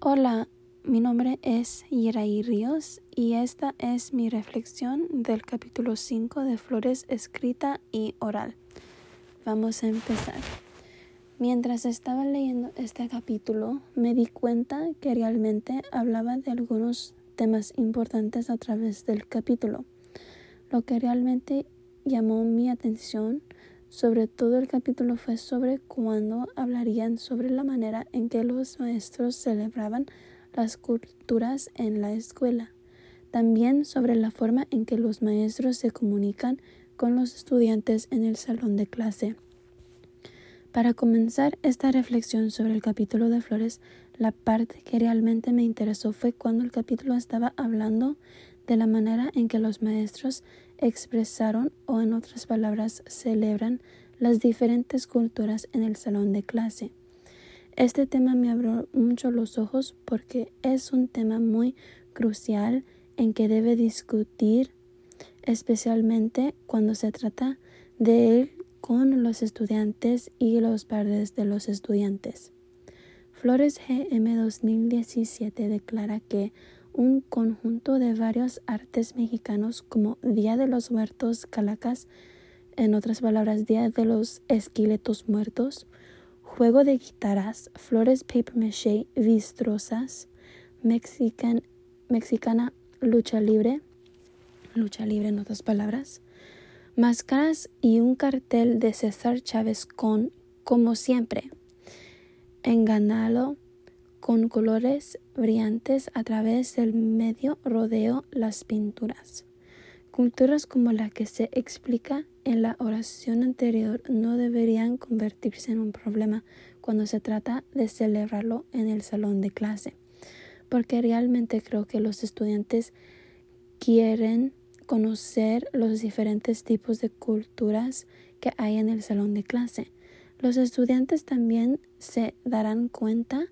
Hola, mi nombre es Yeraí Ríos y esta es mi reflexión del capítulo 5 de Flores escrita y oral. Vamos a empezar. Mientras estaba leyendo este capítulo, me di cuenta que realmente hablaba de algunos temas importantes a través del capítulo. Lo que realmente llamó mi atención sobre todo el capítulo fue sobre cuando hablarían sobre la manera en que los maestros celebraban las culturas en la escuela. También sobre la forma en que los maestros se comunican con los estudiantes en el salón de clase. Para comenzar esta reflexión sobre el capítulo de flores, la parte que realmente me interesó fue cuando el capítulo estaba hablando de la manera en que los maestros expresaron o en otras palabras celebran las diferentes culturas en el salón de clase. Este tema me abrió mucho los ojos porque es un tema muy crucial en que debe discutir especialmente cuando se trata de él con los estudiantes y los padres de los estudiantes. Flores GM 2017 declara que un conjunto de varios artes mexicanos como Día de los Muertos Calacas, en otras palabras, Día de los Esqueletos Muertos, juego de guitarras, flores paper maché vistrosas, mexican, mexicana lucha libre, lucha libre en otras palabras, máscaras y un cartel de César Chávez con, como siempre, enganado con colores brillantes a través del medio rodeo las pinturas. Culturas como la que se explica en la oración anterior no deberían convertirse en un problema cuando se trata de celebrarlo en el salón de clase, porque realmente creo que los estudiantes quieren conocer los diferentes tipos de culturas que hay en el salón de clase. Los estudiantes también se darán cuenta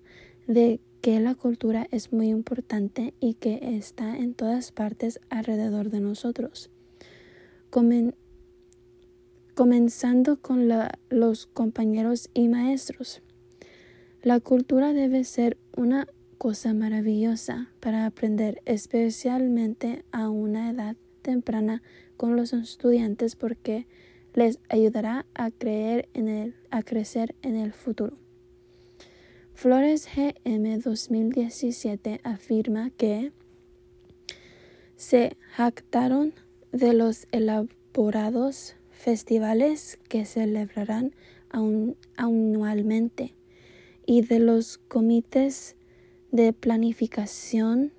de que la cultura es muy importante y que está en todas partes alrededor de nosotros. comenzando con los compañeros y maestros. La cultura debe ser una cosa maravillosa para aprender, especialmente a una edad temprana con los estudiantes porque les ayudará a creer en el, a crecer en el futuro. Flores GM 2017 afirma que se jactaron de los elaborados festivales que celebrarán anualmente y de los comités de planificación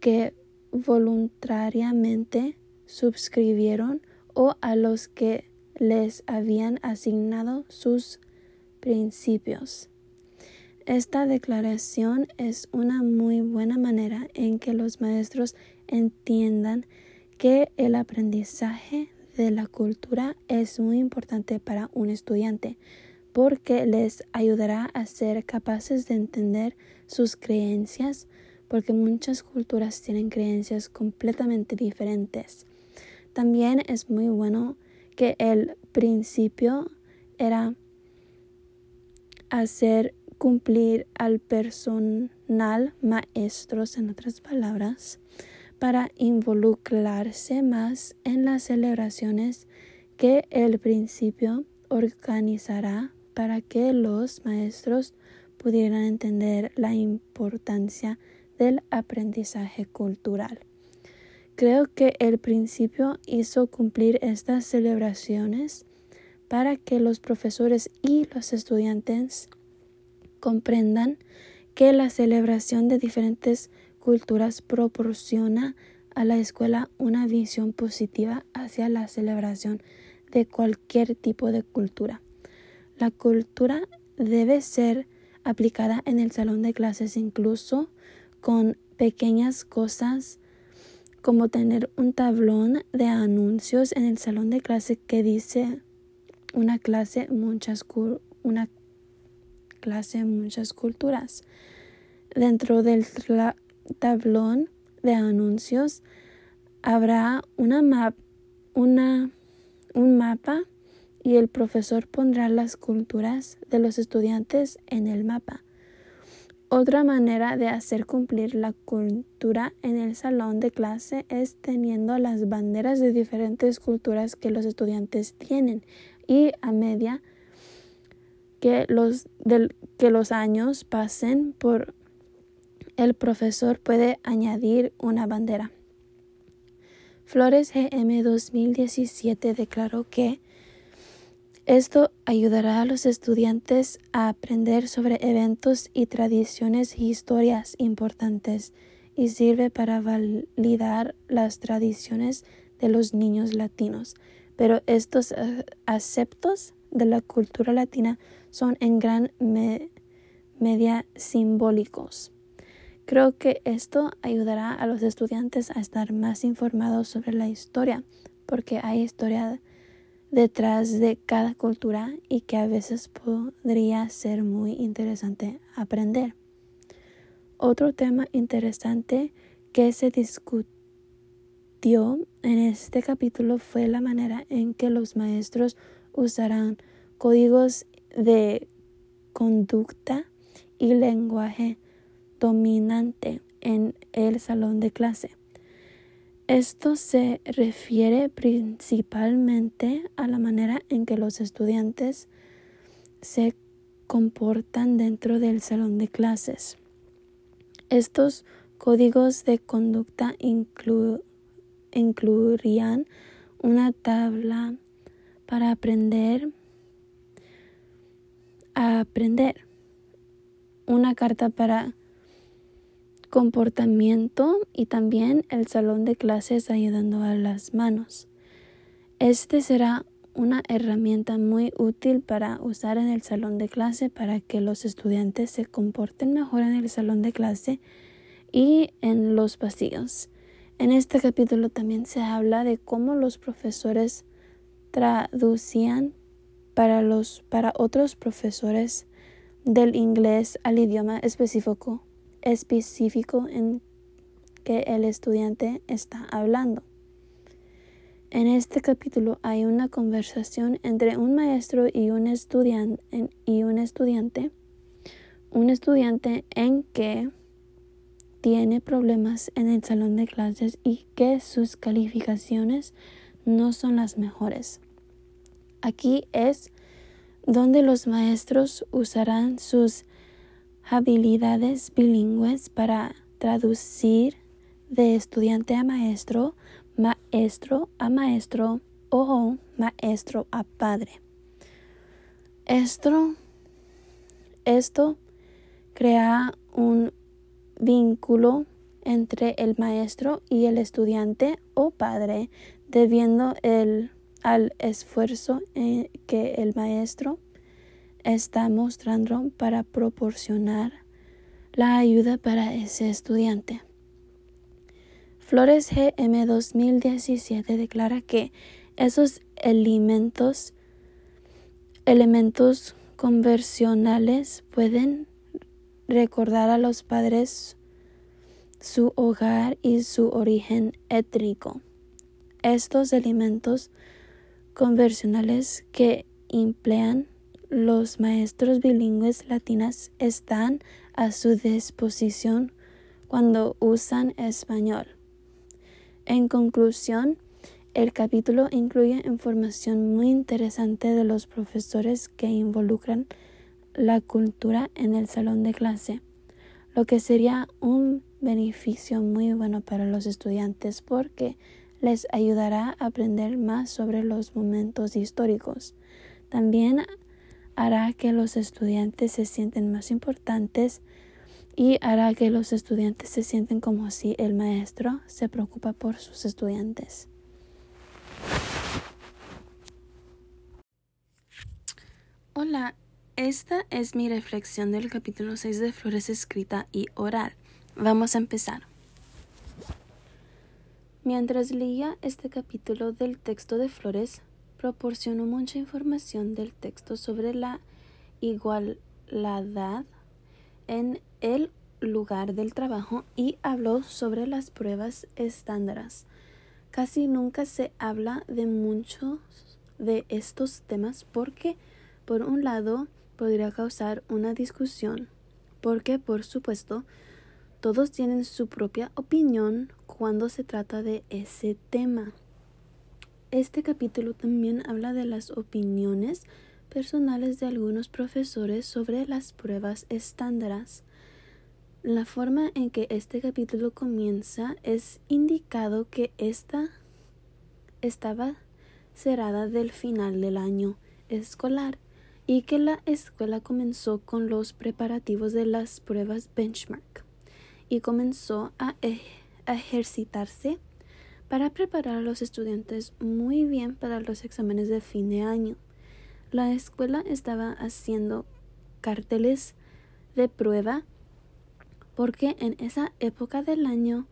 que voluntariamente suscribieron o a los que les habían asignado sus principios. Esta declaración es una muy buena manera en que los maestros entiendan que el aprendizaje de la cultura es muy importante para un estudiante porque les ayudará a ser capaces de entender sus creencias porque muchas culturas tienen creencias completamente diferentes. También es muy bueno que el principio era hacer cumplir al personal maestros, en otras palabras, para involucrarse más en las celebraciones que el principio organizará para que los maestros pudieran entender la importancia del aprendizaje cultural. Creo que el principio hizo cumplir estas celebraciones para que los profesores y los estudiantes comprendan que la celebración de diferentes culturas proporciona a la escuela una visión positiva hacia la celebración de cualquier tipo de cultura. La cultura debe ser aplicada en el salón de clases incluso con pequeñas cosas como tener un tablón de anuncios en el salón de clase que dice una clase muchas una clase muchas culturas. Dentro del tablón de anuncios habrá una map, una, un mapa y el profesor pondrá las culturas de los estudiantes en el mapa. Otra manera de hacer cumplir la cultura en el salón de clase es teniendo las banderas de diferentes culturas que los estudiantes tienen y a medida que los, que los años pasen por el profesor puede añadir una bandera. Flores GM 2017 declaró que esto ayudará a los estudiantes a aprender sobre eventos y tradiciones y historias importantes y sirve para validar las tradiciones de los niños latinos. Pero estos aceptos de la cultura latina son en gran medida simbólicos. Creo que esto ayudará a los estudiantes a estar más informados sobre la historia, porque hay historia detrás de cada cultura y que a veces podría ser muy interesante aprender. Otro tema interesante que se discutió en este capítulo fue la manera en que los maestros usarán códigos de conducta y lenguaje dominante en el salón de clase. Esto se refiere principalmente a la manera en que los estudiantes se comportan dentro del salón de clases. Estos códigos de conducta incluirían una tabla para aprender a aprender, una carta para comportamiento y también el salón de clases ayudando a las manos. Este será una herramienta muy útil para usar en el salón de clase para que los estudiantes se comporten mejor en el salón de clase y en los pasillos. En este capítulo también se habla de cómo los profesores traducían para los para otros profesores del inglés al idioma específico específico en que el estudiante está hablando. En este capítulo hay una conversación entre un maestro y un, estudiante, y un estudiante, un estudiante en que tiene problemas en el salón de clases y que sus calificaciones no son las mejores. Aquí es donde los maestros usarán sus habilidades bilingües para traducir de estudiante a maestro, maestro a maestro o maestro a padre. Esto, esto crea un vínculo entre el maestro y el estudiante o padre debiendo el, al esfuerzo eh, que el maestro está mostrando para proporcionar la ayuda para ese estudiante. Flores GM 2017 declara que esos elementos, elementos conversionales pueden recordar a los padres su hogar y su origen étnico. Estos elementos conversionales que emplean los maestros bilingües latinas están a su disposición cuando usan español. En conclusión, el capítulo incluye información muy interesante de los profesores que involucran la cultura en el salón de clase, lo que sería un beneficio muy bueno para los estudiantes porque les ayudará a aprender más sobre los momentos históricos. También hará que los estudiantes se sienten más importantes y hará que los estudiantes se sienten como si el maestro se preocupa por sus estudiantes. Hola, esta es mi reflexión del capítulo 6 de Flores escrita y oral. Vamos a empezar. Mientras leía este capítulo del texto de Flores, proporcionó mucha información del texto sobre la igualdad en el lugar del trabajo y habló sobre las pruebas estándares. Casi nunca se habla de muchos de estos temas porque, por un lado, podría causar una discusión, porque por supuesto todos tienen su propia opinión cuando se trata de ese tema. Este capítulo también habla de las opiniones personales de algunos profesores sobre las pruebas estándares. La forma en que este capítulo comienza es indicado que esta estaba cerrada del final del año escolar y que la escuela comenzó con los preparativos de las pruebas benchmark y comenzó a ejercitarse para preparar a los estudiantes muy bien para los exámenes de fin de año. La escuela estaba haciendo carteles de prueba porque en esa época del año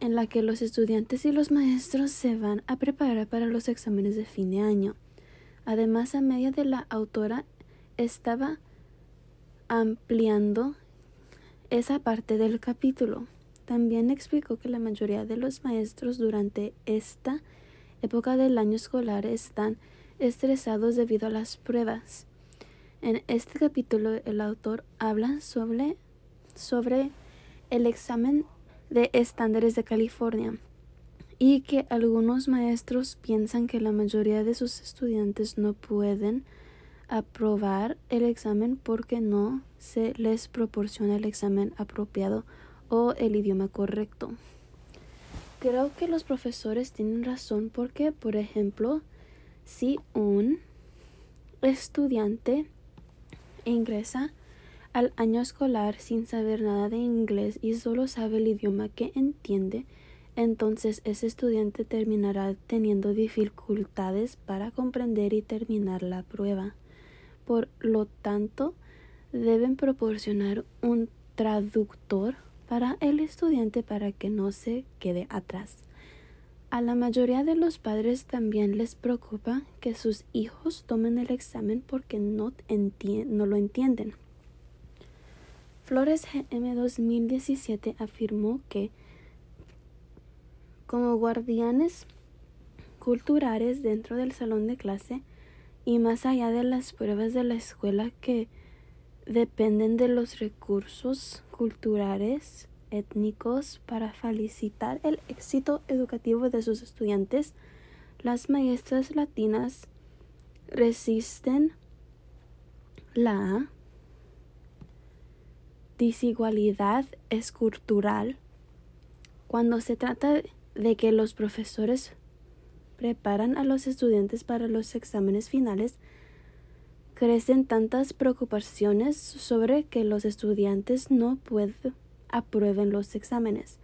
en la que los estudiantes y los maestros se van a preparar para los exámenes de fin de año. Además, a media de la autora estaba ampliando esa parte del capítulo. También explicó que la mayoría de los maestros durante esta época del año escolar están estresados debido a las pruebas. En este capítulo el autor habla sobre, sobre el examen de estándares de California y que algunos maestros piensan que la mayoría de sus estudiantes no pueden aprobar el examen porque no se les proporciona el examen apropiado o el idioma correcto. Creo que los profesores tienen razón porque, por ejemplo, si un estudiante ingresa al año escolar sin saber nada de inglés y solo sabe el idioma que entiende, entonces ese estudiante terminará teniendo dificultades para comprender y terminar la prueba. Por lo tanto, deben proporcionar un traductor para el estudiante para que no se quede atrás. A la mayoría de los padres también les preocupa que sus hijos tomen el examen porque no, no lo entienden. Flores GM 2017 afirmó que como guardianes culturales dentro del salón de clase y más allá de las pruebas de la escuela que dependen de los recursos culturales étnicos para felicitar el éxito educativo de sus estudiantes, las maestras latinas resisten la desigualdad es cultural cuando se trata de que los profesores preparan a los estudiantes para los exámenes finales, crecen tantas preocupaciones sobre que los estudiantes no pueden aprueben los exámenes.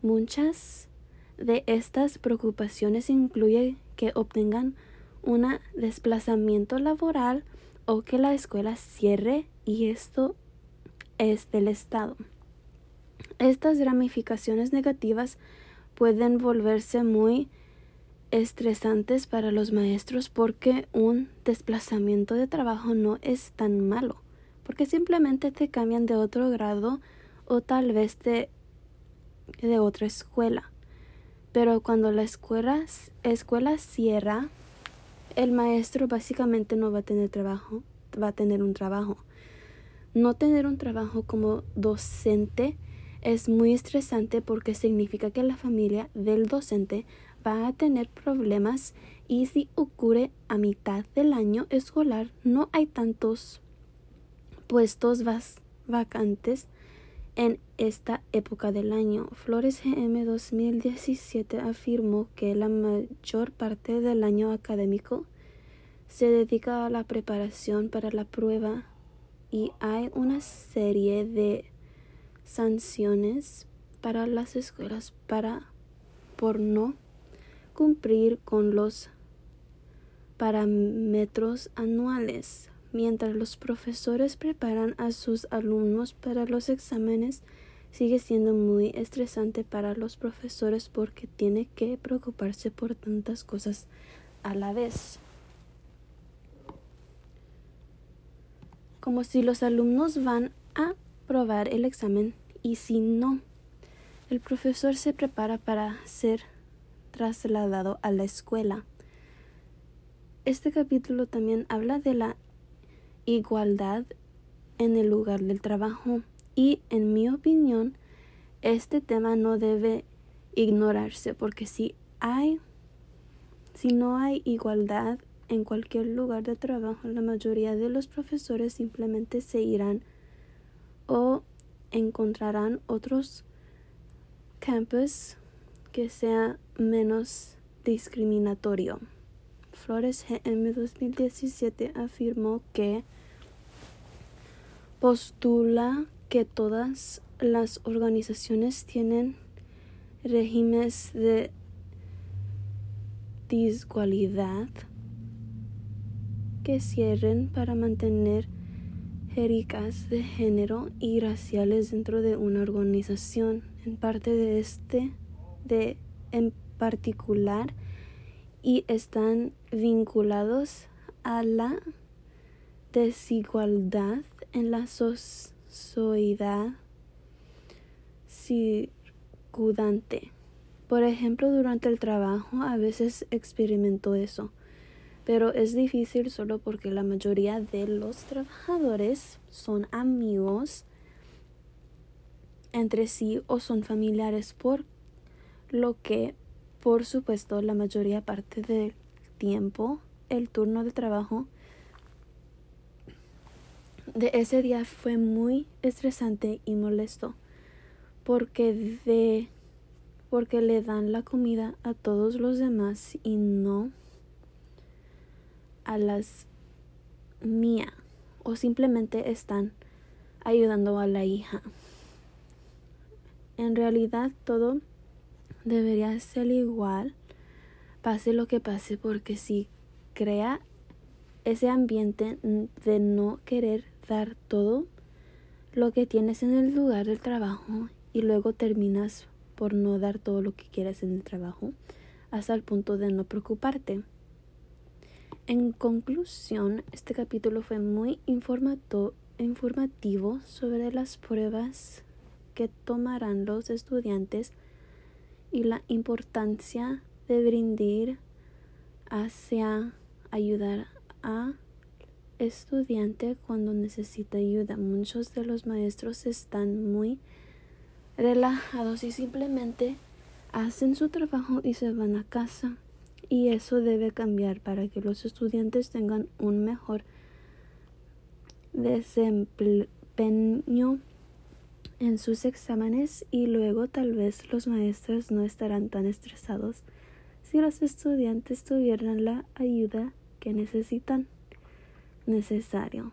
Muchas de estas preocupaciones incluyen que obtengan un desplazamiento laboral o que la escuela cierre y esto es del Estado. Estas ramificaciones negativas pueden volverse muy estresantes para los maestros porque un desplazamiento de trabajo no es tan malo, porque simplemente te cambian de otro grado o tal vez de, de otra escuela. Pero cuando la escuela, escuela cierra, el maestro básicamente no va a tener trabajo, va a tener un trabajo. No tener un trabajo como docente es muy estresante porque significa que la familia del docente va a tener problemas y si ocurre a mitad del año escolar no hay tantos puestos vacantes en esta época del año. Flores GM 2017 afirmó que la mayor parte del año académico se dedica a la preparación para la prueba y hay una serie de sanciones para las escuelas para por no cumplir con los parámetros anuales. Mientras los profesores preparan a sus alumnos para los exámenes, sigue siendo muy estresante para los profesores porque tiene que preocuparse por tantas cosas a la vez. como si los alumnos van a probar el examen y si no, el profesor se prepara para ser trasladado a la escuela. Este capítulo también habla de la igualdad en el lugar del trabajo y en mi opinión este tema no debe ignorarse porque si hay si no hay igualdad en cualquier lugar de trabajo la mayoría de los profesores simplemente se irán o encontrarán otros campus que sea menos discriminatorio. Flores GM 2017 afirmó que postula que todas las organizaciones tienen regímenes de desigualdad que cierren para mantener jericas de género y raciales dentro de una organización. En parte de este, de particular, y están vinculados a la desigualdad en la sociedad circundante. Por ejemplo, durante el trabajo a veces experimento eso, pero es difícil solo porque la mayoría de los trabajadores son amigos entre sí o son familiares, por lo que por supuesto, la mayoría parte del tiempo, el turno de trabajo de ese día fue muy estresante y molesto porque de porque le dan la comida a todos los demás y no a las mía o simplemente están ayudando a la hija. En realidad todo debería ser igual, pase lo que pase, porque si crea ese ambiente de no querer dar todo lo que tienes en el lugar del trabajo y luego terminas por no dar todo lo que quieres en el trabajo hasta el punto de no preocuparte. En conclusión, este capítulo fue muy informativo sobre las pruebas que tomarán los estudiantes y la importancia de brindar hacia ayudar a estudiante cuando necesita ayuda. Muchos de los maestros están muy relajados y simplemente hacen su trabajo y se van a casa. Y eso debe cambiar para que los estudiantes tengan un mejor desempeño en sus exámenes y luego tal vez los maestros no estarán tan estresados si los estudiantes tuvieran la ayuda que necesitan necesario.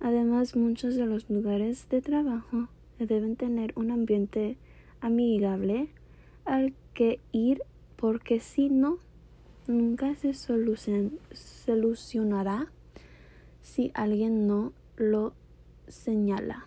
Además, muchos de los lugares de trabajo deben tener un ambiente amigable al que ir porque si no, nunca se solucionará si alguien no lo señala.